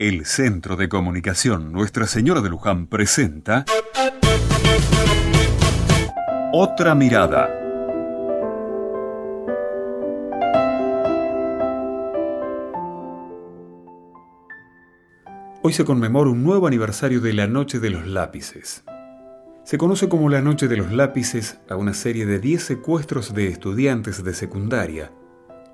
El Centro de Comunicación Nuestra Señora de Luján presenta Otra Mirada. Hoy se conmemora un nuevo aniversario de la Noche de los Lápices. Se conoce como la Noche de los Lápices a una serie de 10 secuestros de estudiantes de secundaria,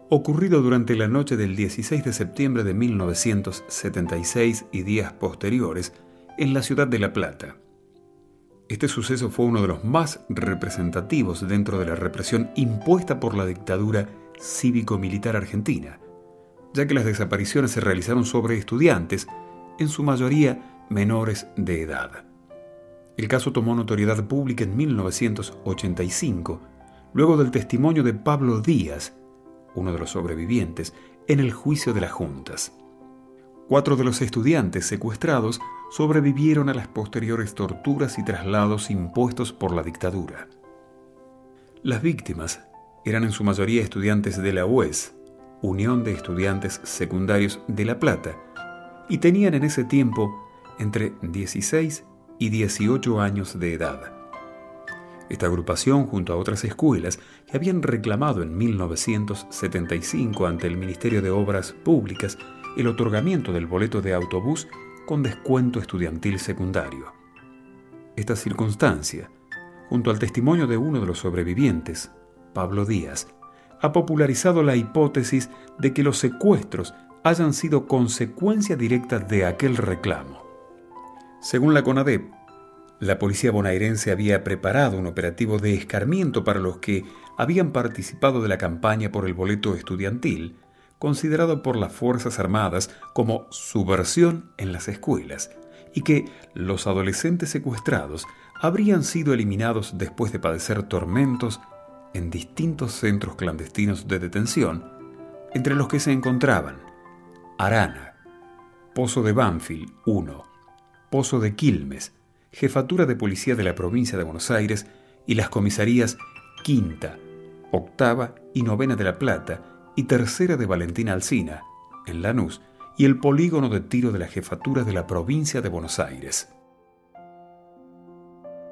ocurrido durante la noche del 16 de septiembre de 1976 y días posteriores en la ciudad de La Plata. Este suceso fue uno de los más representativos dentro de la represión impuesta por la dictadura cívico-militar argentina, ya que las desapariciones se realizaron sobre estudiantes, en su mayoría menores de edad. El caso tomó notoriedad pública en 1985, luego del testimonio de Pablo Díaz, uno de los sobrevivientes, en el juicio de las juntas. Cuatro de los estudiantes secuestrados sobrevivieron a las posteriores torturas y traslados impuestos por la dictadura. Las víctimas eran en su mayoría estudiantes de la UES, Unión de Estudiantes Secundarios de La Plata, y tenían en ese tiempo entre 16 y 18 años de edad. Esta agrupación, junto a otras escuelas que habían reclamado en 1975 ante el Ministerio de Obras Públicas el otorgamiento del boleto de autobús con descuento estudiantil secundario. Esta circunstancia, junto al testimonio de uno de los sobrevivientes, Pablo Díaz, ha popularizado la hipótesis de que los secuestros hayan sido consecuencia directa de aquel reclamo. Según la CONADEP, la policía bonaerense había preparado un operativo de escarmiento para los que habían participado de la campaña por el boleto estudiantil, considerado por las Fuerzas Armadas como subversión en las escuelas, y que los adolescentes secuestrados habrían sido eliminados después de padecer tormentos en distintos centros clandestinos de detención, entre los que se encontraban Arana, Pozo de Banfield 1, Pozo de Quilmes, Jefatura de Policía de la Provincia de Buenos Aires y las comisarías Quinta, Octava y Novena de La Plata y Tercera de Valentina Alsina, en Lanús, y el polígono de tiro de la Jefatura de la Provincia de Buenos Aires.